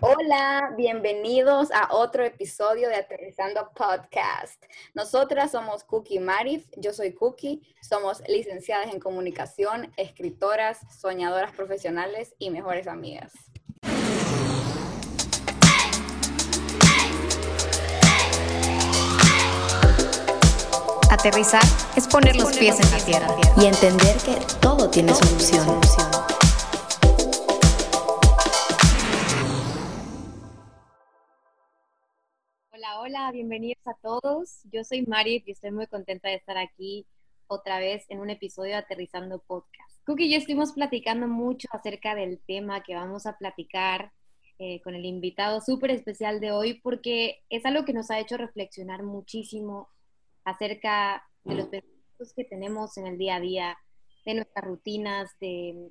Hola, bienvenidos a otro episodio de Aterrizando Podcast. Nosotras somos Cookie Marif, yo soy Cookie, somos licenciadas en comunicación, escritoras, soñadoras profesionales y mejores amigas. Aterrizar es poner los pies en la tierra y entender que todo tiene solución. Hola, bienvenidos a todos. Yo soy Mari y estoy muy contenta de estar aquí otra vez en un episodio de Aterrizando Podcast. Cookie y yo estuvimos platicando mucho acerca del tema que vamos a platicar eh, con el invitado súper especial de hoy porque es algo que nos ha hecho reflexionar muchísimo acerca de los pensamientos que tenemos en el día a día, de nuestras rutinas, de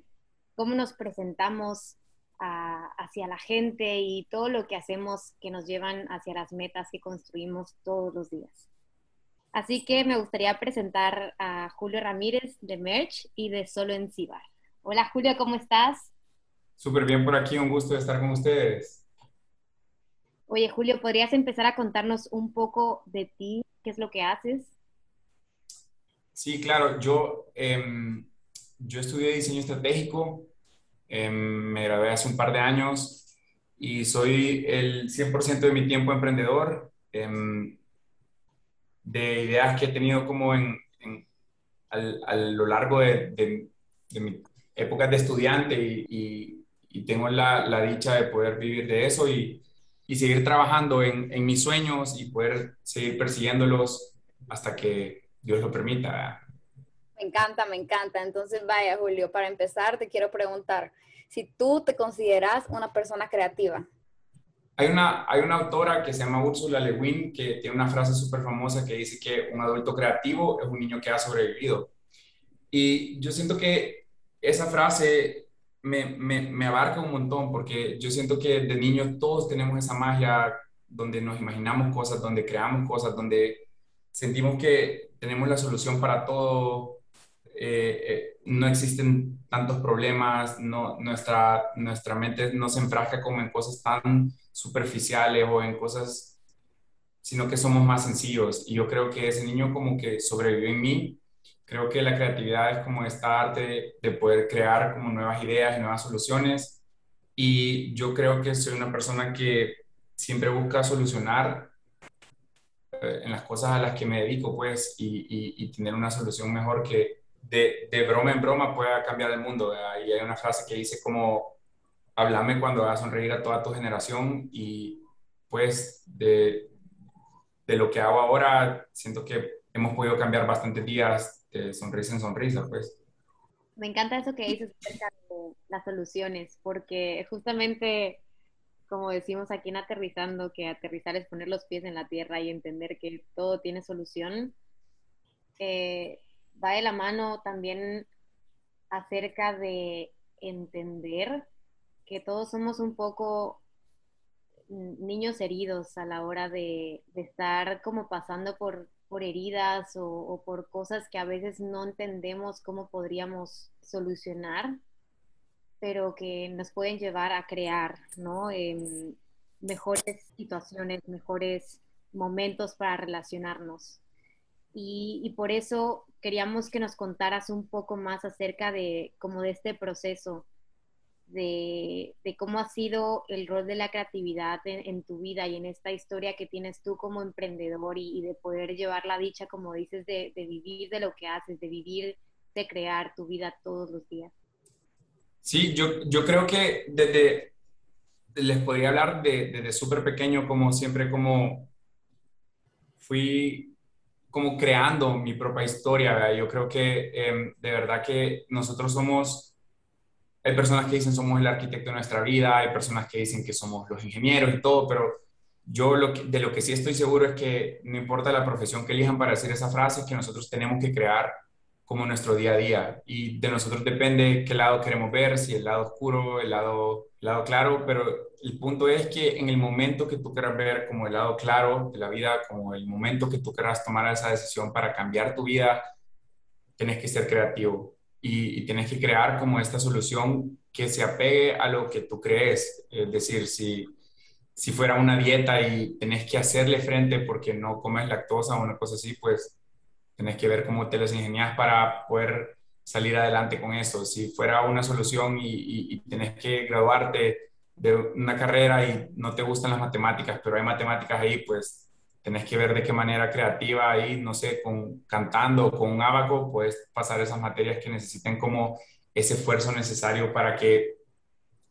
cómo nos presentamos hacia la gente y todo lo que hacemos que nos llevan hacia las metas que construimos todos los días. Así que me gustaría presentar a Julio Ramírez de Merch y de Solo en Cibar. Hola Julio, ¿cómo estás? Súper bien por aquí, un gusto estar con ustedes. Oye Julio, ¿podrías empezar a contarnos un poco de ti? ¿Qué es lo que haces? Sí, claro, yo, em, yo estudié diseño estratégico, em, me gradué hace un par de años y soy el 100% de mi tiempo emprendedor, em, de ideas que he tenido como en, a lo largo de, de, mi época de estudiante y, tengo la, la, dicha de poder vivir de eso y, y seguir trabajando en, en, mis sueños y poder seguir persiguiéndolos hasta que Dios lo permita. Me encanta, me encanta. Entonces, vaya, Julio, para empezar, te quiero preguntar si tú te consideras una persona creativa. Hay una, hay una autora que se llama Ursula Le Guin que tiene una frase súper famosa que dice que un adulto creativo es un niño que ha sobrevivido. Y yo siento que esa frase me, me, me abarca un montón porque yo siento que de niños todos tenemos esa magia donde nos imaginamos cosas, donde creamos cosas, donde sentimos que tenemos la solución para todo, eh, eh, no existen tantos problemas, nuestra, nuestra mente no se enfrasca como en cosas tan superficiales o en cosas, sino que somos más sencillos. Y yo creo que ese niño como que sobrevivió en mí. Creo que la creatividad es como esta arte de poder crear como nuevas ideas y nuevas soluciones. Y yo creo que soy una persona que siempre busca solucionar eh, en las cosas a las que me dedico, pues, y tener una solución mejor que, de, de, broma en broma pueda cambiar el mundo. Y hay una frase que dice como, háblame cuando hagas sonreír a toda tu generación y pues de, de lo que hago ahora, siento que hemos podido cambiar bastantes días de sonrisa en sonrisa, pues. Me encanta eso que dices acerca de las soluciones, porque justamente, como decimos aquí en Aterrizando, que aterrizar es poner los pies en la tierra y entender que todo tiene solución. Eh, va de la mano también acerca de entender que todos somos un poco niños heridos a la hora de, estar como pasando por, por heridas o, por cosas que a veces no entendemos cómo podríamos solucionar, pero que nos pueden llevar a crear, ¿no? mejores situaciones, mejores momentos para relacionarnos. Y, por eso queríamos que nos contaras un poco más acerca de como de este proceso, de, cómo ha sido el rol de la creatividad en, tu vida y en esta historia que tienes tú como emprendedor y, de poder llevar la dicha, como dices, de, vivir de lo que haces, de vivir, de crear tu vida todos los días. Sí, yo, yo creo que desde, les podría hablar de, desde súper pequeño, como siempre, como fui como creando mi propia historia. Yo creo que em, de verdad que nosotros somos, hay personas que dicen somos el arquitecto de nuestra vida, hay personas que dicen que somos los ingenieros y todo, pero yo lo de lo que sí estoy seguro es que no importa la profesión que elijan para decir esa frase, que nosotros tenemos que crear como nuestro día a día. Y de nosotros depende qué lado queremos ver, si el lado oscuro, el lado, lado claro, pero el punto es que en el momento que tú quieras ver como el lado claro de la vida, como el momento que tú quieras tomar esa decisión para cambiar tu vida, tienes que ser creativo y, tienes que crear como esta solución que se apegue a lo que tú crees. Es decir, si, si fuera una dieta y tenés que hacerle frente porque no comes lactosa o una cosa así, pues tenés que ver cómo te las ingenias para poder salir adelante con eso. Si fuera una solución y, y, tenés que graduarte de una carrera y no te gustan las matemáticas, pero hay matemáticas ahí, pues tenés que ver de qué manera creativa ahí, no sé, con cantando con un abaco, puedes pasar esas materias que necesiten como ese esfuerzo necesario para que,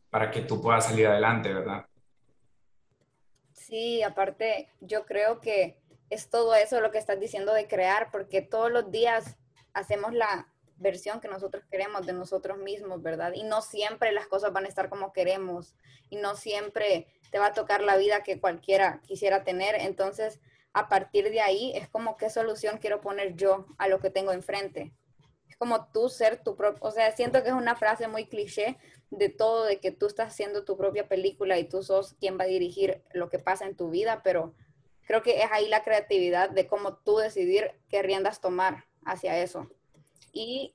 para que tú puedas salir adelante, ¿verdad? Sí, aparte, yo creo que es todo eso lo que estás diciendo de crear, porque todos los días hacemos la versión que nosotros queremos de nosotros mismos, ¿verdad? Y no siempre las cosas van a estar como queremos y no siempre te va a tocar la vida que cualquiera quisiera tener. Entonces, a partir de ahí es como qué solución quiero poner yo a lo que tengo enfrente. Es como tú ser tu propio, o sea, siento que es una frase muy cliché de todo, de que tú estás haciendo tu propia película y tú sos quien va a dirigir lo que pasa en tu vida, pero creo que es ahí la creatividad de cómo tú decidir qué riendas tomar hacia eso. Y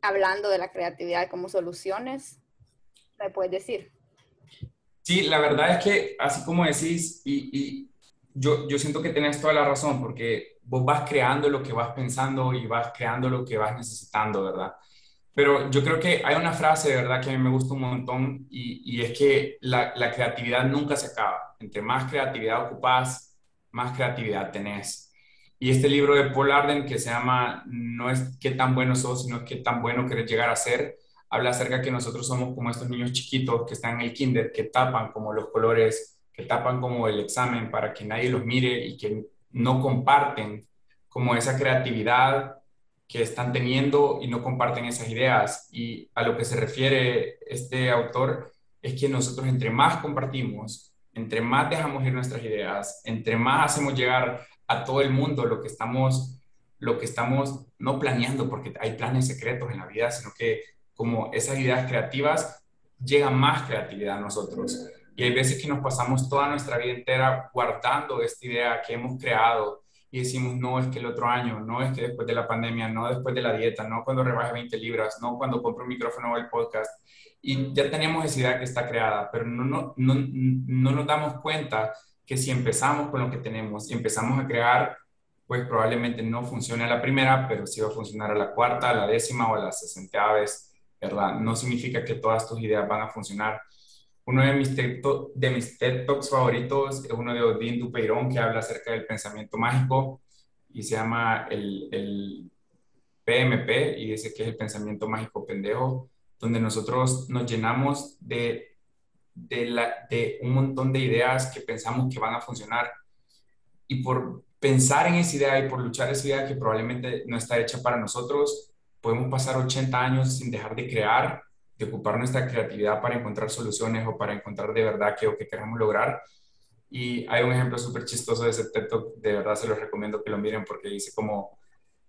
hablando de la creatividad como soluciones, ¿me puedes decir? Sí, la verdad es que así como decís, y, yo, yo siento que tenés toda la razón, porque vos vas creando lo que vas pensando y vas creando lo que vas necesitando, ¿verdad? Pero yo creo que hay una frase de verdad que a mí me gusta un montón y, y es que la, la, creatividad nunca se acaba. Entre más creatividad ocupas, más creatividad tenés. Y este libro de Paul Arden que se llama No es qué tan bueno sos, sino qué tan bueno querés llegar a ser, habla acerca que nosotros somos como estos niños chiquitos que están en el kinder, que tapan como los colores, que tapan como el examen para que nadie los mire y que no comparten como esa creatividad que están teniendo y no comparten esas ideas. Y a lo que se refiere este autor es que nosotros entre más compartimos, entre más dejamos ir nuestras ideas, entre más hacemos llegar a todo el mundo lo que estamos, lo que estamos no planeando, porque hay planes secretos en la vida, sino que como esas ideas creativas, llega más creatividad a nosotros. Y hay veces que nos pasamos toda nuestra vida entera guardando esta idea que hemos creado y decimos, no, es que el otro año, no es que después de la pandemia, no después de la dieta, no cuando rebaje 20 libras, no cuando compro un micrófono o el podcast, y ya tenemos esa idea que está creada, pero no, no, no, no nos damos cuenta que si empezamos con lo que tenemos y empezamos a crear, pues probablemente no funcione a la primera, pero sí va a funcionar a la cuarta, a la décima o a la sesenta vez, ¿verdad? No significa que todas tus ideas van a funcionar. Uno de mis, TED, de mis TED Talks favoritos es uno de Odín Dupeirón que habla acerca del pensamiento mágico y se llama el, el PMP y dice que es el pensamiento mágico pendejo donde nosotros nos llenamos de, de, la, de un montón de ideas que pensamos que van a funcionar. Y por pensar en esa idea y por luchar esa idea que probablemente no está hecha para nosotros, podemos pasar 80 años sin dejar de crear, de ocupar nuestra creatividad para encontrar soluciones o para encontrar de verdad qué o que queremos lograr. Y hay un ejemplo súper chistoso de ese texto, de verdad se los recomiendo que lo miren porque dice como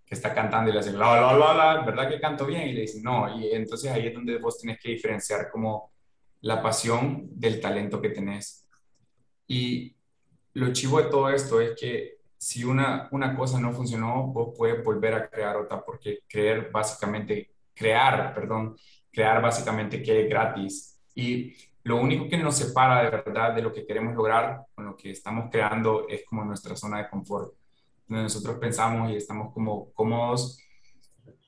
que está cantando y le hace la, la, la, la, ¿verdad que canto bien? Y le dice, no, y entonces ahí es donde vos tenés que diferenciar como la pasión del talento que tenés. Y lo chivo de todo esto es que si una, una cosa no funcionó, vos puedes volver a crear otra, porque creer básicamente, crear, perdón, crear básicamente que es gratis. Y lo único que nos separa de verdad de lo que queremos lograr con lo que estamos creando es como nuestra zona de confort donde nosotros pensamos y estamos como cómodos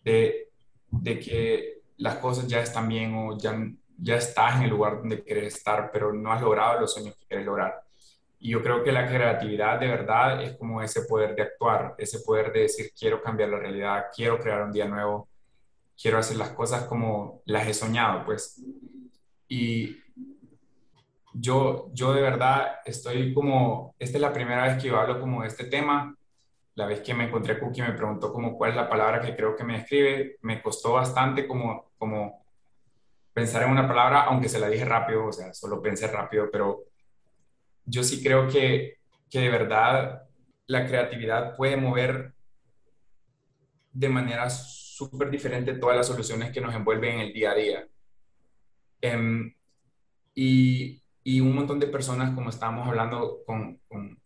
de, de, que las cosas ya están bien o ya, ya estás en el lugar donde quieres estar, pero no has logrado los sueños que quieres lograr. Y yo creo que la creatividad de verdad es como ese poder de actuar, ese poder de decir, quiero cambiar la realidad, quiero crear un día nuevo, quiero hacer las cosas como las he soñado, pues. Y yo, yo de verdad estoy como, esta es la primera vez que yo hablo como de este tema la vez que me encontré a Cookie me preguntó como cuál es la palabra que creo que me describe, me costó bastante como, como pensar en una palabra, aunque se la dije rápido, o sea, solo pensé rápido, pero yo sí creo que, que de verdad la creatividad puede mover de manera súper diferente todas las soluciones que nos envuelven en el día a día. Em, y, y, un montón de personas, como estábamos hablando con, con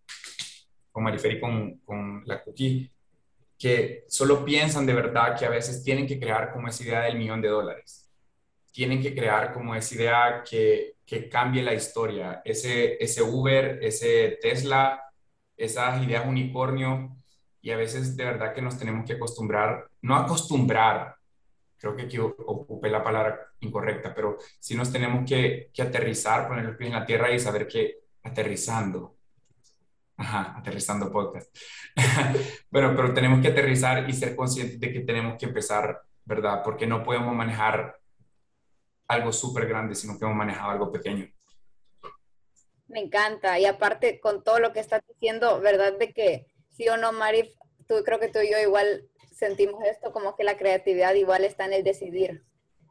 con Mariferi, con, con la Cookie, que solo piensan de verdad que a veces tienen que crear como esa idea del millón de dólares. tienen que crear como esa idea que, que cambie la historia, ese, ese Uber, ese Tesla, esas ideas unicornio, y a veces de verdad que nos tenemos que acostumbrar, no acostumbrar, creo que aquí ocupé la palabra incorrecta, pero sí nos tenemos que, que aterrizar, poner los pies en la tierra y saber que aterrizando, ajá, aterrizando podcast, bueno, pero tenemos que aterrizar y ser conscientes de que tenemos que empezar, ¿verdad? Porque no podemos manejar algo súper grande, sino que hemos manejado algo pequeño. Me encanta. Y aparte, con todo lo que estás diciendo, ¿verdad? De que sí o no, Marif, tú creo que tú y yo igual sentimos esto, como que la creatividad igual está en el decidir,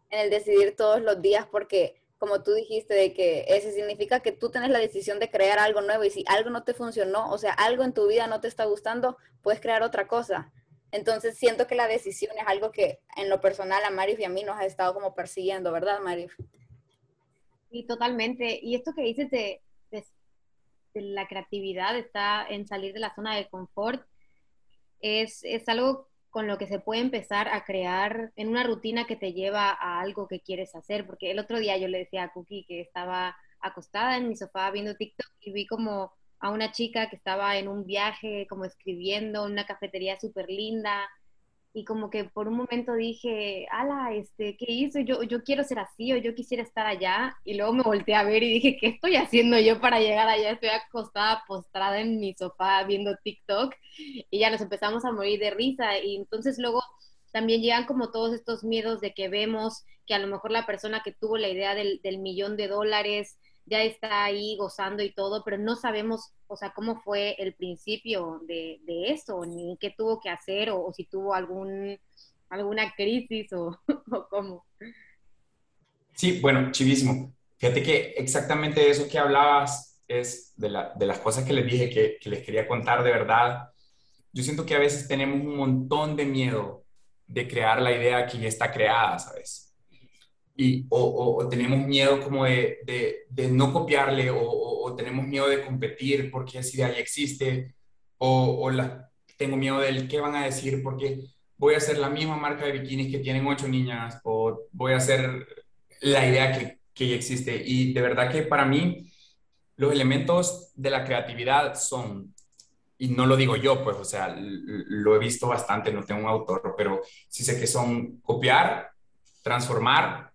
en el decidir todos los días, porque como tú dijiste, de que ese significa que tú tienes la decisión de crear algo nuevo y si algo no te funcionó, o sea, algo en tu vida no te está gustando, puedes crear otra cosa. Entonces siento que la decisión es algo que en lo personal a Marif y a mí nos ha estado como persiguiendo, ¿verdad, Marif? Sí, totalmente. Y esto que dices de, la creatividad está en salir de la zona de confort, es, es algo con lo que se puede empezar a crear en una rutina que te lleva a algo que quieres hacer. Porque el otro día yo le decía a Cookie que estaba acostada en mi sofá viendo TikTok y vi como a una chica que estaba en un viaje, como escribiendo, en una cafetería súper linda, y como que por un momento dije, ala, este, ¿qué hizo? Yo, yo quiero ser así o yo quisiera estar allá, y luego me volteé a ver y dije, ¿qué estoy haciendo yo para llegar allá? Estoy acostada, postrada en mi sofá viendo TikTok, y ya nos empezamos a morir de risa, y entonces luego también llegan como todos estos miedos de que vemos que a lo mejor la persona que tuvo la idea del, del millón de dólares, ya está ahí gozando y todo, pero no sabemos, o sea, cómo fue el principio de, de eso, ni qué tuvo que hacer, o, si tuvo algún, alguna crisis o, o, cómo. Sí, bueno, chivísimo. Fíjate que exactamente eso que hablabas es de, la, de las cosas que les dije que, que les quería contar de verdad. Yo siento que a veces tenemos un montón de miedo de crear la idea que ya está creada, ¿sabes? O, tenemos miedo como de, de, no copiarle o, tenemos miedo de competir porque esa idea ya existe o, la, tengo miedo del qué van a decir porque voy a hacer la misma marca de bikinis que tienen ocho niñas o voy a hacer la idea que, que ya existe. Y de verdad que para mí los elementos de la creatividad son y no lo digo yo, pues, o sea, lo he visto bastante, no tengo un autor, pero sí sé que son copiar, transformar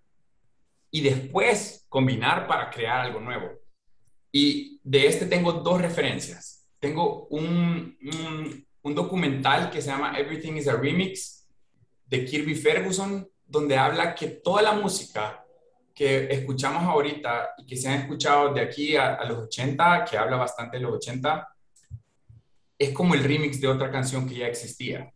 y después combinar para crear algo nuevo. Y de este tengo dos referencias. Tengo un, un, documental que se llama Everything is a Remix de Kirby Ferguson, donde habla que toda la música que escuchamos ahorita y que se han escuchado de aquí a, a, los 80, que habla bastante de los 80, es como el remix de otra canción que ya existía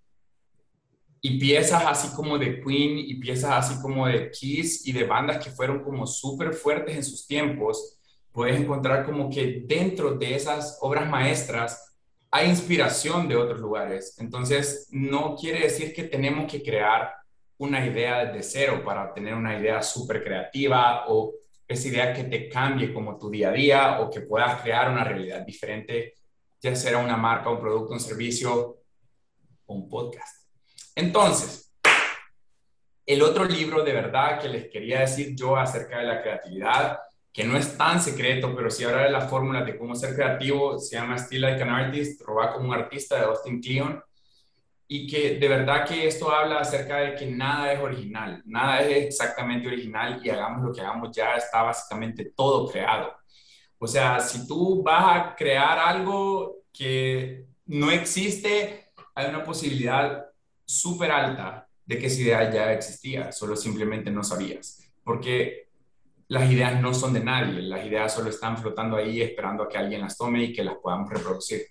y piezas así como de Queen y piezas así como de Kiss y de bandas que fueron como súper fuertes en sus tiempos, puedes encontrar como que dentro de esas obras maestras hay inspiración de otros lugares. Entonces, no quiere decir que tenemos que crear una idea desde cero para tener una idea súper creativa o esa idea que te cambie como tu día a día o que puedas crear una realidad diferente, ya sea una marca, un producto, un servicio o un podcast. Entonces, el otro libro de verdad que les quería decir yo acerca de la creatividad, que no es tan secreto, pero sí habla de la fórmula de cómo ser creativo, se llama Still Like an Artist, roba como un artista de Austin Kleon, y que de verdad que esto habla acerca de que nada es original, nada es exactamente original y hagamos lo que hagamos ya está básicamente todo creado. O sea, si tú vas a crear algo que no existe, hay una posibilidad súper alta de que esa idea ya existía, solo simplemente no sabías, porque las ideas no son de nadie, las ideas solo están flotando ahí esperando a que alguien las tome y que las podamos reproducir.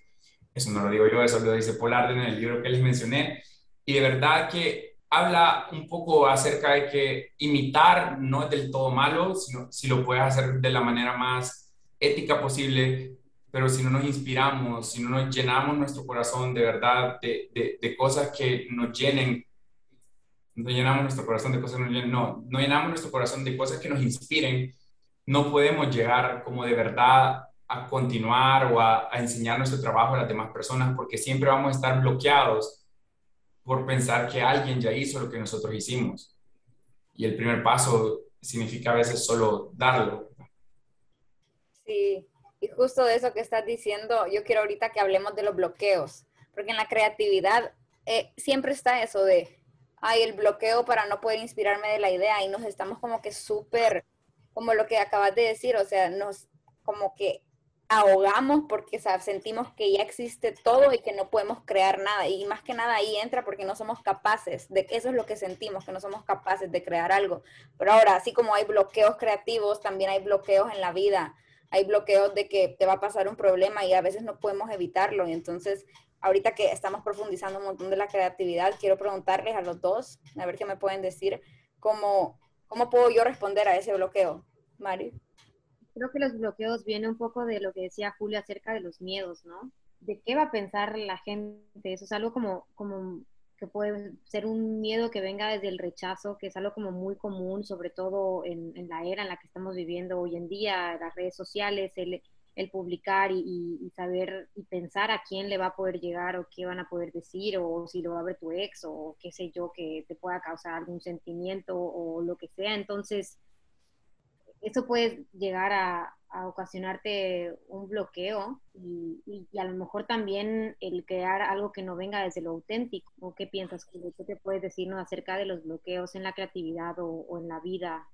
Eso no lo digo yo, eso lo dice Paul Arden en el libro que les mencioné, y de verdad que habla un poco acerca de que imitar no es del todo malo, sino si lo puedes hacer de la manera más ética posible, pero si no nos inspiramos, si no nos llenamos nuestro corazón de verdad de, de, cosas que nos llenen, no llenamos nuestro corazón de cosas que nos llenen, no, no llenamos nuestro corazón de cosas que nos inspiren, no podemos llegar como de verdad a continuar o a, a enseñar nuestro trabajo a las demás personas porque siempre vamos a estar bloqueados por pensar que alguien ya hizo lo que nosotros hicimos. Y el primer paso significa a veces solo darlo. Sí, y justo de eso que estás diciendo, yo quiero ahorita que hablemos de los bloqueos, porque en la creatividad eh, siempre está eso de, ay, el bloqueo para no poder inspirarme de la idea y nos estamos como que súper, como lo que acabas de decir, o sea, nos como que ahogamos porque sentimos que ya existe todo y que no podemos crear nada. Y más que nada ahí entra porque no somos capaces, de eso es lo que sentimos, que no somos capaces de crear algo. Pero ahora, así como hay bloqueos creativos, también hay bloqueos en la vida. Hay bloqueos de que te va a pasar un problema y a veces no podemos evitarlo. Y entonces, ahorita que estamos profundizando un montón de la creatividad, quiero preguntarles a los dos, a ver qué me pueden decir, cómo, cómo puedo yo responder a ese bloqueo. Mari creo que los bloqueos vienen un poco de lo que decía Julio acerca de los miedos, ¿no? ¿De qué va a pensar la gente? Eso es algo como, como que puede ser un miedo que venga desde el rechazo, que es algo como muy común, sobre todo en, la era en la que estamos viviendo hoy en día, las redes sociales, el, el publicar y, saber y pensar a quién le va a poder llegar o qué van a poder decir o si lo va a ver tu ex o qué sé yo que te pueda causar algún sentimiento o lo que sea. Entonces, eso puede llegar a, ocasionarte un bloqueo y, a lo mejor también el crear algo que no venga desde lo auténtico. ¿O qué piensas? ¿Qué te puedes decirnos acerca de los bloqueos en la creatividad o, en la vida?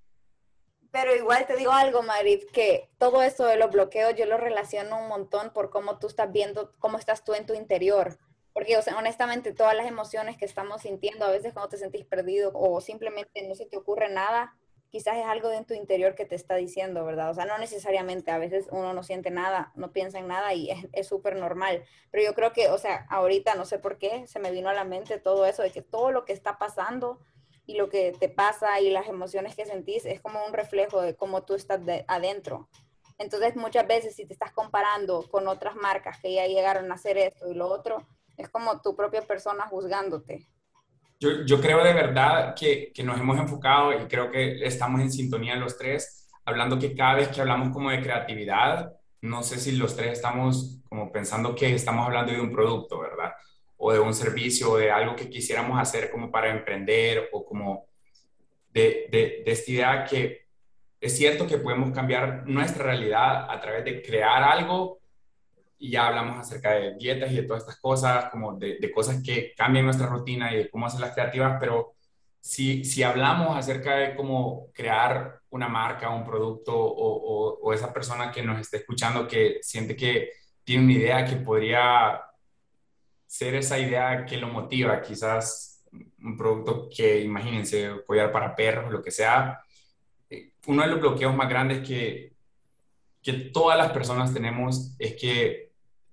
Pero igual te digo algo, Marif, que todo eso de los bloqueos yo lo relaciono un montón por cómo tú estás viendo, cómo estás tú en tu interior. Porque, honestamente, todas las emociones que estamos sintiendo, a veces cuando te sentís perdido o simplemente no se te ocurre nada, quizás es algo de en tu interior que te está diciendo, ¿verdad? O sea, no necesariamente, a veces uno no siente nada, no piensa en nada y es súper normal. Pero yo creo que, o sea, ahorita no sé por qué, se me vino a la mente todo eso, de que todo lo que está pasando y lo que te pasa y las emociones que sentís es como un reflejo de cómo tú estás adentro. Entonces, muchas veces si te estás comparando con otras marcas que ya llegaron a hacer esto y lo otro, es como tu propia persona juzgándote. Yo, yo creo de verdad que, que, nos hemos enfocado y creo que estamos en sintonía los tres, hablando que cada vez que hablamos como de creatividad, no sé si los tres estamos como pensando que estamos hablando de un producto, ¿verdad? O de un servicio, o de algo que quisiéramos hacer como para emprender o como de, de, de esta idea que es cierto que podemos cambiar nuestra realidad a través de crear algo y ya hablamos acerca de dietas y de todas estas cosas, como de, de cosas que cambian nuestra rutina y de cómo hacerlas creativas, pero si, si hablamos acerca de cómo crear una marca, un producto o, o, esa persona que nos está escuchando que siente que tiene una idea que podría ser esa idea que lo motiva, quizás un producto que, imagínense, apoyar para perros, lo que sea, eh, uno de los bloqueos más grandes que, que todas las personas tenemos es que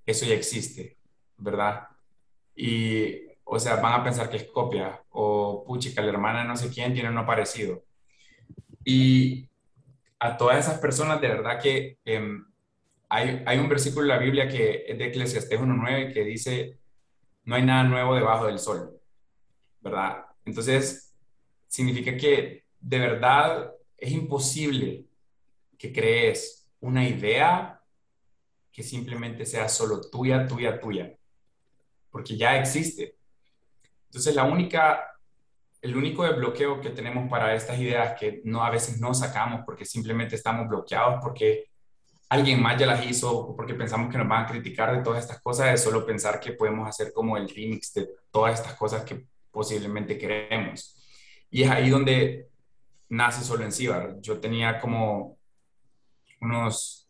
eso ya existe, ¿verdad? Y, o sea, van a pensar que es copia o puchica, la hermana no sé quién tiene uno parecido. Y a todas esas personas, de verdad que em, hay, hay, un versículo en la Biblia que es de Eclesiastés 1.9 que dice, no hay nada nuevo debajo del sol, ¿verdad? Entonces, significa que de verdad es imposible que crees una idea que simplemente sea solo tuya, tuya, tuya, porque ya existe. Entonces, la única, el único bloqueo que tenemos para estas ideas que no a veces no sacamos porque simplemente estamos bloqueados porque alguien más ya las hizo o porque pensamos que nos van a criticar de todas estas cosas, es solo pensar que podemos hacer como el remix de todas estas cosas que posiblemente queremos. Y es ahí donde nace Solo en Cibar. Yo tenía como unos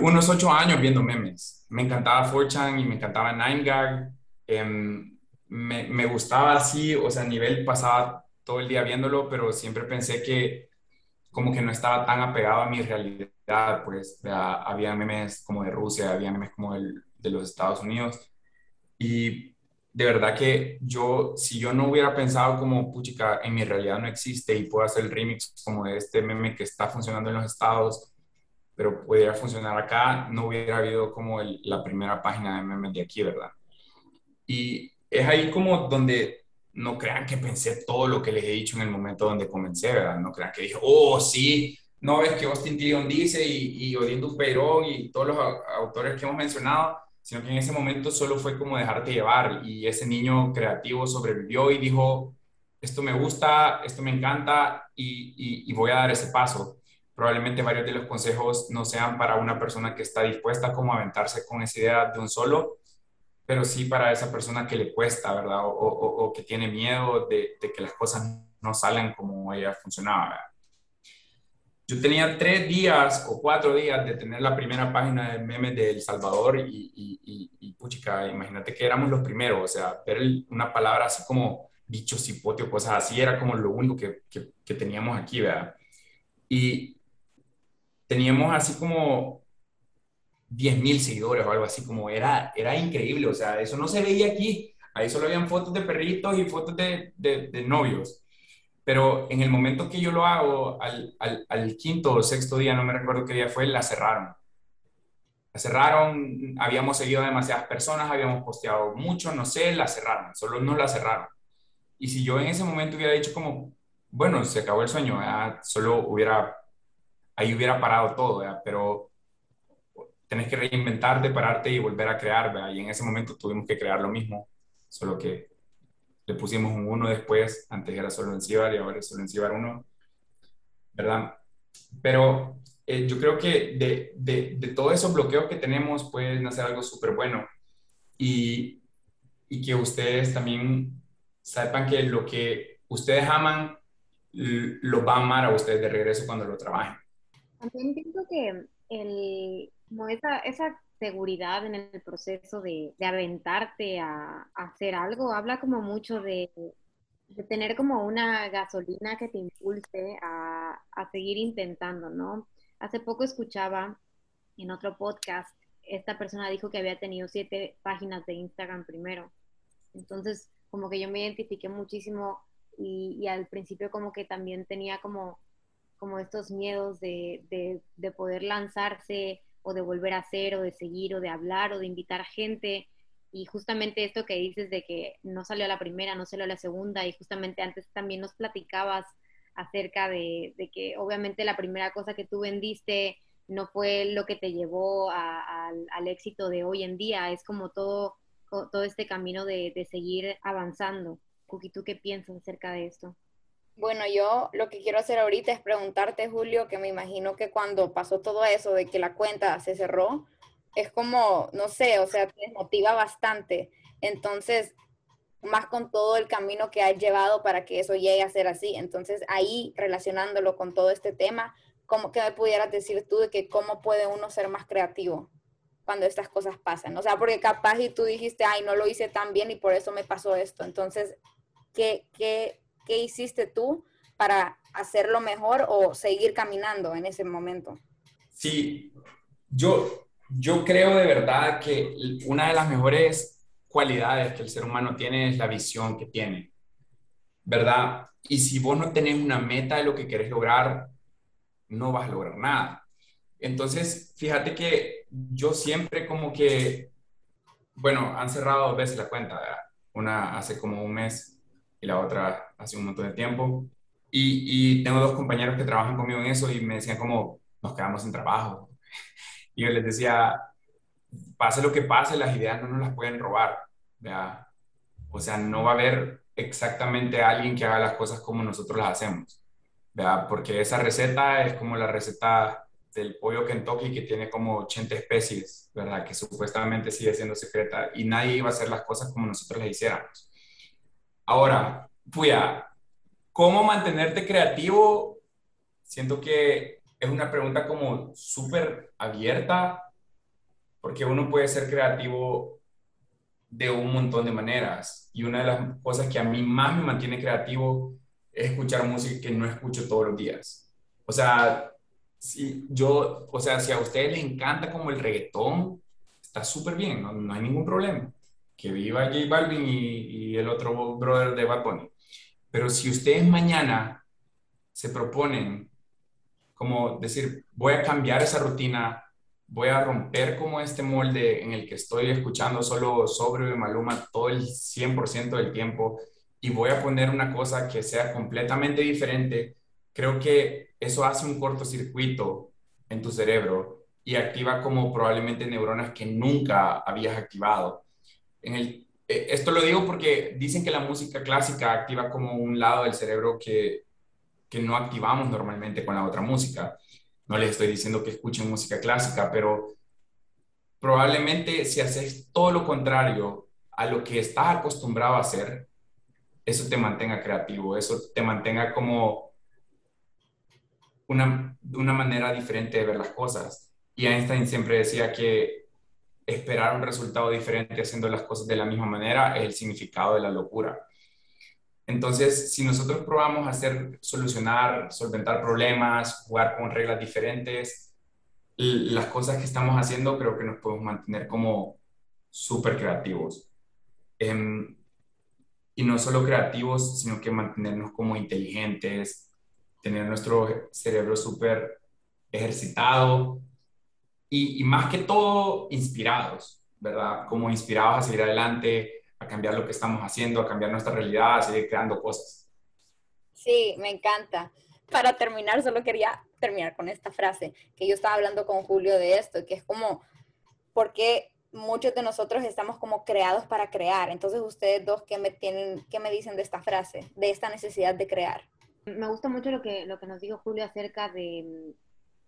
unos ocho años viendo memes. Me encantaba 4chan y me encantaba 9gag. Em, me, me, gustaba así, o sea, a nivel pasaba todo el día viéndolo, pero siempre pensé que como que no estaba tan apegado a mi realidad, pues había memes como de Rusia, había memes como el, de los Estados Unidos. Y de verdad que yo, si yo no hubiera pensado como, puchica, en mi realidad no existe y puedo hacer el remix como de este meme que está funcionando en los estados, pero pudiera funcionar acá, no hubiera habido como la primera página de memes de aquí, ¿verdad? Y es ahí como donde no crean que pensé todo lo que les he dicho en el momento donde comencé, ¿verdad? No crean que dije, oh, sí, no ves que Austin Tillon dice y, y Odín Dupeirón y todos los autores que hemos mencionado, sino que en ese momento solo fue como dejarte llevar y ese niño creativo sobrevivió y dijo, esto me gusta, esto me encanta y, y, voy a dar ese paso. Probablemente varios de los consejos no sean para una persona que está dispuesta como a aventarse con esa idea de un solo, pero sí para esa persona que le cuesta, ¿verdad? O, que tiene miedo de, que las cosas no salgan como ella funcionaba. ¿verdad? yo tenía tres días o cuatro días de tener la primera página de memes de El Salvador y, y, puchica, imagínate que éramos los primeros, o sea, ver una palabra así como bicho, cipote o cosas así era como lo único que, que, teníamos aquí, ¿verdad? Y teníamos así como 10 mil seguidores o algo así, como era, era increíble, o sea, eso no se veía aquí, ahí solo habían fotos de perritos y fotos de, de, de novios. Pero en el momento que yo lo hago, al, al, quinto o sexto día, no me recuerdo qué día fue, la cerraron. La cerraron, habíamos seguido a demasiadas personas, habíamos posteado mucho, no sé, la cerraron, solo no la cerraron. Y si yo en ese momento hubiera dicho como, bueno, se acabó el sueño, solo hubiera, ahí hubiera parado todo, pero tenés que reinventarte, pararte y volver a crear, y en ese momento tuvimos que crear lo mismo, solo que le pusimos un 1 después, antes era solo en Cibar y ahora es solo en Cibar 1, ¿verdad? Pero eh, yo creo que de, de, de, todos esos bloqueos que tenemos puede nacer algo súper bueno y, y que ustedes también sepan que lo que ustedes aman lo va a amar a ustedes de regreso cuando lo trabajen. También pienso que el, como esa, esa seguridad en el proceso de, de aventarte a, hacer algo, habla como mucho de, tener como una gasolina que te impulse a, a seguir intentando, ¿no? Hace poco escuchaba en otro podcast, esta persona dijo que había tenido siete páginas de Instagram primero. Entonces, como que yo me identifiqué muchísimo y al principio como que también tenía como, como estos miedos de, de, de poder lanzarse o de volver a hacer o de seguir o de hablar o de invitar gente. Y justamente esto que dices de que no salió la primera, no salió la segunda y justamente antes también nos platicabas acerca de, que obviamente la primera cosa que tú vendiste no fue lo que te llevó al éxito de hoy en día, es como todo, todo este camino de, de seguir avanzando. Cookie, ¿tú qué piensas acerca de esto? Bueno, yo lo que quiero hacer ahorita es preguntarte, Julio, que me imagino que cuando pasó todo eso de que la cuenta se cerró, es como, no sé, o sea, te desmotiva bastante. Entonces, más con todo el camino que has llevado para que eso llegue a ser así. Entonces, ahí relacionándolo con todo este tema, ¿cómo que me pudieras decir tú de que cómo puede uno ser más creativo cuando estas cosas pasan? O sea, porque capaz y tú dijiste, ay, no lo hice tan bien y por eso me pasó esto. Entonces, ¿qué, qué ¿Qué hiciste tú para hacerlo mejor o seguir caminando en ese momento? Sí, yo, yo creo de verdad que una de las mejores cualidades que el ser humano tiene es la visión que tiene, ¿verdad? Y si vos no tenés una meta de lo que querés lograr, no vas a lograr nada. Entonces, fíjate que yo siempre como que, bueno, han cerrado dos veces la cuenta, ¿verdad? Una hace como un mes y la otra hace un montón de tiempo. Y, y, tengo dos compañeros que trabajan conmigo en eso y me decían como, nos quedamos sin trabajo. Y yo les decía, pase lo que pase, las ideas no nos las pueden robar. ¿ya? O sea, no va a haber exactamente alguien que haga las cosas como nosotros las hacemos. ¿ya? Porque esa receta es como la receta del pollo Kentucky que tiene como 80 especies, ¿verdad? Que supuestamente sigue siendo secreta y nadie iba a hacer las cosas como nosotros las hiciéramos. Ahora, Puya, ¿cómo mantenerte creativo? Siento que es una pregunta como súper abierta, porque uno puede ser creativo de un montón de maneras. Y una de las cosas que a mí más me mantiene creativo es escuchar música que no escucho todos los días. O sea, si yo, o sea, si a ustedes les encanta como el reggaetón, está súper bien, no, no hay ningún problema que viva J Balvin y, el otro brother de Bad Bunny. Pero si ustedes mañana se proponen como decir, voy a cambiar esa rutina, voy a romper como este molde en el que estoy escuchando solo sobre Maluma todo el 100% del tiempo y voy a poner una cosa que sea completamente diferente, creo que eso hace un cortocircuito en tu cerebro y activa como probablemente neuronas que nunca habías activado. En el, esto lo digo porque dicen que la música clásica activa como un lado del cerebro que, que no activamos normalmente con la otra música. No les estoy diciendo que escuchen música clásica, pero probablemente si haces todo lo contrario a lo que estás acostumbrado a hacer, eso te mantenga creativo, eso te mantenga como una, una manera diferente de ver las cosas. Y Einstein siempre decía que esperar un resultado diferente haciendo las cosas de la misma manera es el significado de la locura. Entonces, si nosotros probamos hacer, solucionar, solventar problemas, jugar con reglas diferentes, las cosas que estamos haciendo creo que nos podemos mantener como súper creativos. Em, y no solo creativos, sino que mantenernos como inteligentes, tener nuestro cerebro súper ejercitado y, más que todo inspirados, ¿verdad? Como inspirados a seguir adelante, a cambiar lo que estamos haciendo, a cambiar nuestra realidad, a seguir creando cosas. Sí, me encanta. Para terminar, solo quería terminar con esta frase, que yo estaba hablando con Julio de esto, que es como, porque muchos de nosotros estamos como creados para crear. Entonces, ustedes dos, ¿qué me, tienen, qué me dicen de esta frase, de esta necesidad de crear? Me gusta mucho lo que, lo que nos dijo Julio acerca de,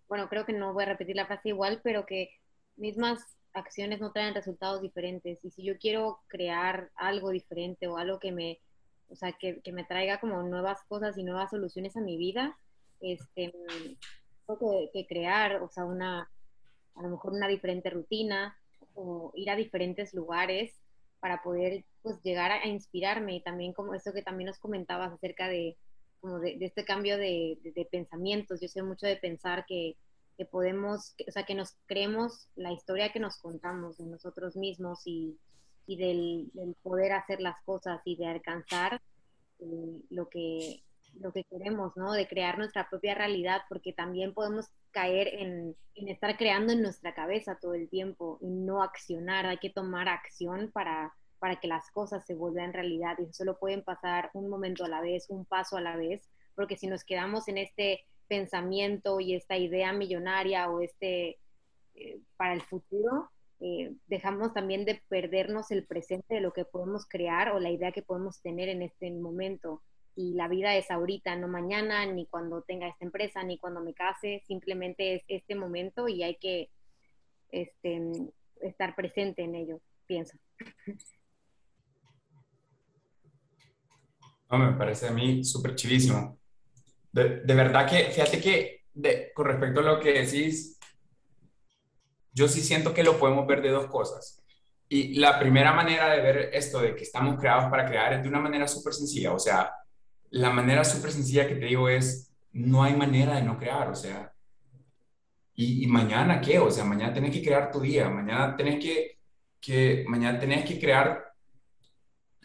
bueno, creo que no voy a repetir la frase igual, pero que mismas acciones no traen resultados diferentes. Y si yo quiero crear algo diferente o algo que me, o sea, que, me traiga como nuevas cosas y nuevas soluciones a mi vida, este, tengo que, crear, o sea, una, a lo mejor una diferente rutina o ir a diferentes lugares para poder pues llegar a, inspirarme y también como eso que también nos comentabas acerca de de, este cambio de, pensamientos. Yo sé mucho de pensar que, podemos, o sea, que nos creemos la historia que nos contamos de nosotros mismos y, del, poder hacer las cosas y de alcanzar eh, lo, que, lo que queremos, ¿no? De crear nuestra propia realidad, porque también podemos caer en, en estar creando en nuestra cabeza todo el tiempo y no accionar. Hay que tomar acción para para que las cosas se vuelvan realidad y solo pueden pasar un momento a la vez, un paso a la vez, porque si nos quedamos en este pensamiento y esta idea millonaria o este eh, para el futuro, eh, dejamos también de perdernos el presente de lo que podemos crear o la idea que podemos tener en este momento. Y la vida es ahorita, no mañana, ni cuando tenga esta empresa, ni cuando me case, simplemente es este momento y hay que este, estar presente en ello, pienso. No, me parece a mí súper chivísimo. De, verdad que, fíjate que de, con respecto a lo que decís, yo sí siento que lo podemos ver de dos cosas. Y la primera manera de ver esto, de que estamos creados para crear, es de una manera súper sencilla. O sea, la manera súper sencilla que te digo es, no hay manera de no crear. O sea, ¿y, y mañana qué? O sea, mañana tenés que crear tu día, mañana tenés que, que, mañana tenés que crear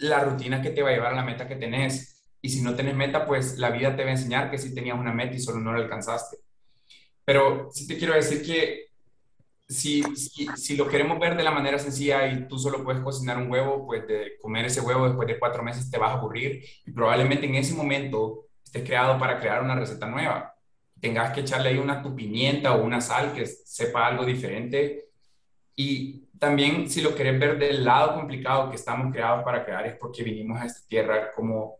la rutina que te va a llevar a la meta que tenés. Y si no tenés meta, pues la vida te va a enseñar que si tenías una meta y solo no la alcanzaste. Pero sí te quiero decir que si, si, lo queremos ver de la manera sencilla y tú solo puedes cocinar un huevo, pues de comer ese huevo después de cuatro meses te vas a aburrir y probablemente en ese momento estés creado para crear una receta nueva. Tengas que echarle ahí una tu pimienta o una sal que sepa algo diferente y también si lo querés ver del lado complicado que estamos creados para crear es porque vinimos a esta tierra como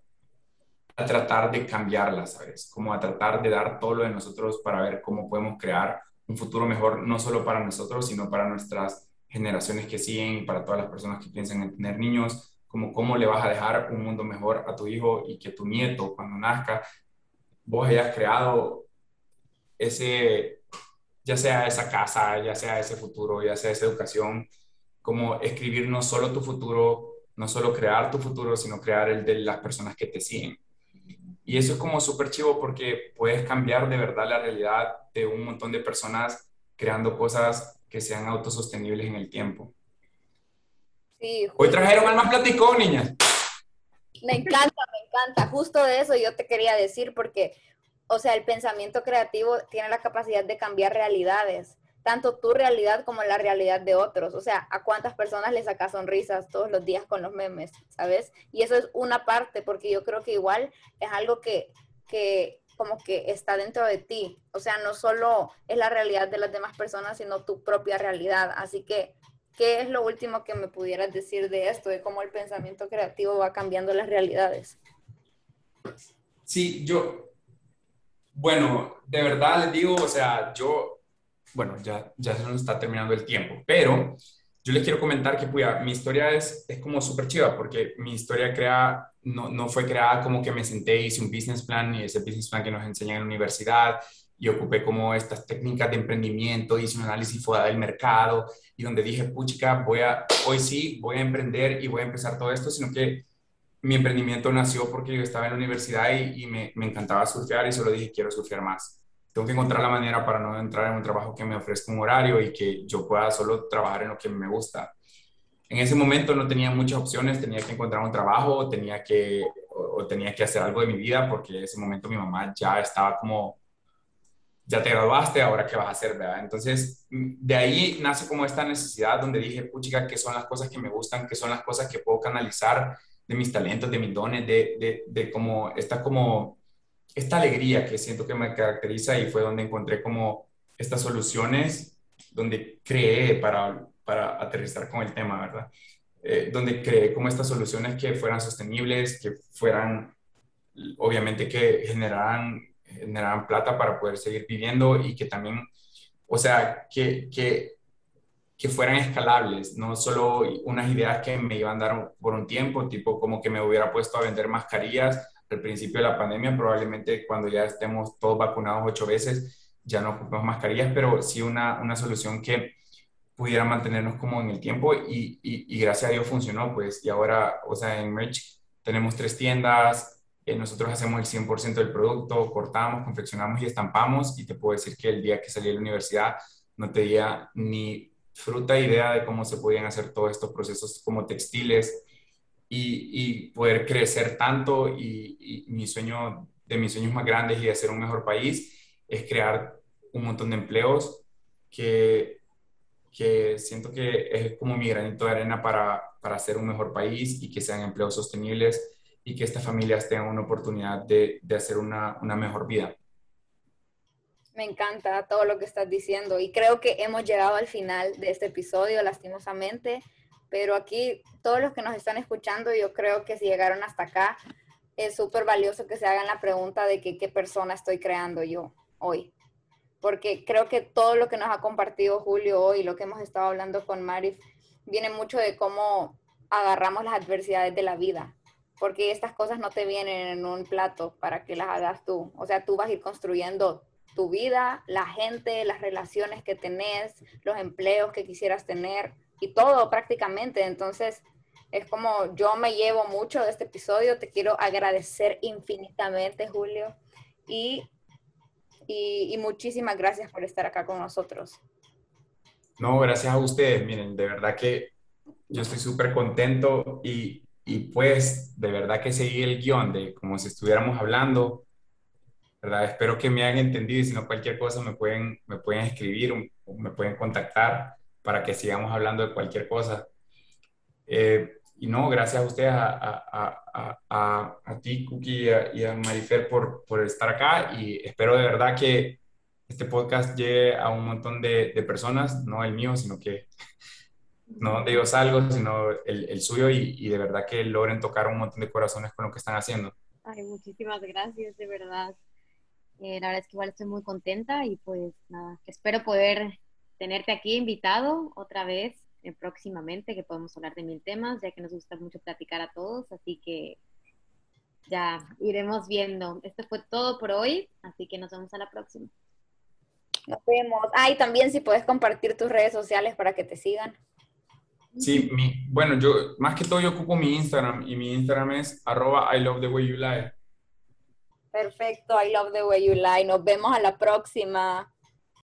a tratar de cambiarla, ¿sabes? Como a tratar de dar todo lo de nosotros para ver cómo podemos crear un futuro mejor, no solo para nosotros, sino para nuestras generaciones que siguen para todas las personas que piensan en tener niños, como cómo le vas a dejar un mundo mejor a tu hijo y que tu nieto, cuando nazca, vos hayas creado ese ya sea esa casa, ya sea ese futuro, ya sea esa educación, como escribir no solo tu futuro, no solo crear tu futuro, sino crear el de las personas que te siguen. Y eso es como súper chivo porque puedes cambiar de verdad la realidad de un montón de personas creando cosas que sean autosostenibles en el tiempo. Sí, Hoy trajeron al más platicón, niñas. Me encanta, me encanta. Justo de eso yo te quería decir porque o sea, el pensamiento creativo tiene la capacidad de cambiar realidades, tanto tu realidad como la realidad de otros. O sea, ¿a cuántas personas les saca sonrisas todos los días con los memes, sabes? Y eso es una parte, porque yo creo que igual es algo que, que como que está dentro de ti. O sea, no solo es la realidad de las demás personas, sino tu propia realidad. Así que ¿qué es lo último que me pudieras decir de esto, de cómo el pensamiento creativo va cambiando las realidades? Sí, yo, bueno, de verdad les digo, o sea, yo, bueno, ya, ya se nos está terminando el tiempo, pero yo les quiero comentar que pues, mi historia es, es como súper chiva, porque mi historia crea, no, no fue creada como que me senté, hice un business plan y ese business plan que nos enseñan en la universidad y ocupé como estas técnicas de emprendimiento, hice un análisis fuera del mercado y donde dije, puchica, voy a, hoy sí, voy a emprender y voy a empezar todo esto, sino que mi emprendimiento nació porque yo estaba en la universidad y, y me, me, encantaba surfear y solo dije, quiero surfear más. Tengo que encontrar la manera para no entrar en un trabajo que me ofrezca un horario y que yo pueda solo trabajar en lo que me gusta. En ese momento no tenía muchas opciones, tenía que encontrar un trabajo, tenía que, o, o tenía que hacer algo de mi vida porque en ese momento mi mamá ya estaba como ya te graduaste, ahora qué vas a hacer, ¿verdad? Entonces, de ahí nace como esta necesidad donde dije, puchica, ¿qué son las cosas que me gustan? ¿Qué son las cosas que puedo canalizar de mis talentos, de mis dones, de, de, de como esta como esta alegría que siento que me caracteriza y fue donde encontré como estas soluciones, donde creé para, para aterrizar con el tema, ¿verdad? Eh, donde creé como estas soluciones que fueran sostenibles, que fueran, obviamente, que generaran, generaran plata para poder seguir viviendo y que también, o sea, que, que que fueran escalables, no solo unas ideas que me iban a dar por un tiempo, tipo como que me hubiera puesto a vender mascarillas al principio de la pandemia, probablemente cuando ya estemos todos vacunados ocho veces, ya no ocupemos mascarillas, pero sí una, una solución que pudiera mantenernos como en el tiempo y, y, y, gracias a Dios funcionó, pues, y ahora, o sea, en Merch tenemos tres tiendas, eh, nosotros hacemos el 100% del producto, cortamos, confeccionamos y estampamos, y te puedo decir que el día que salí de la universidad no tenía ni fruta idea de cómo se podían hacer todos estos procesos como textiles y, y poder crecer tanto y, y, mi sueño de mis sueños más grandes y de hacer un mejor país es crear un montón de empleos que, que siento que es como mi granito de arena para, para hacer un mejor país y que sean empleos sostenibles y que estas familias tengan una oportunidad de, de hacer una, una mejor vida. Me encanta todo lo que estás diciendo y creo que hemos llegado al final de este episodio, lastimosamente, pero aquí todos los que nos están escuchando, yo creo que si llegaron hasta acá, es súper valioso que se hagan la pregunta de qué persona estoy creando yo hoy. Porque creo que todo lo que nos ha compartido Julio hoy, lo que hemos estado hablando con Marif, viene mucho de cómo agarramos las adversidades de la vida. Porque estas cosas no te vienen en un plato para que las hagas tú. O sea, tú vas a ir construyendo tu vida, la gente, las relaciones que tenés, los empleos que quisieras tener y todo prácticamente. Entonces, es como yo me llevo mucho de este episodio. Te quiero agradecer infinitamente, Julio. Y, y, muchísimas gracias por estar acá con nosotros. No, gracias a ustedes. Miren, de verdad que yo estoy súper contento y, y pues de verdad que seguí el guion de como si estuviéramos hablando ¿verdad? Espero que me hayan entendido y si no cualquier cosa me pueden, me pueden escribir me pueden contactar para que sigamos hablando de cualquier cosa. Eh, y no, gracias a ustedes, a, a, a, a ti, Cookie, y a, Marifer por, por, estar acá y espero de verdad que este podcast llegue a un montón de, de personas, no el mío, sino que no donde yo salgo, sino el, el suyo y, y, de verdad que logren tocar un montón de corazones con lo que están haciendo. Ay, muchísimas gracias, de verdad. Eh, la verdad es que igual estoy muy contenta y pues nada, espero poder tenerte aquí invitado otra vez eh, próximamente, que podemos hablar de mil temas, ya que nos gusta mucho platicar a todos, así que ya iremos viendo. Esto fue todo por hoy, así que nos vemos a la próxima. Nos vemos. Ah, y también si puedes compartir tus redes sociales para que te sigan. Sí, mi, bueno, yo más que todo yo ocupo mi Instagram y mi Instagram es arroba I love the way you lie. Perfecto, I love the way you lie. Nos vemos a la próxima.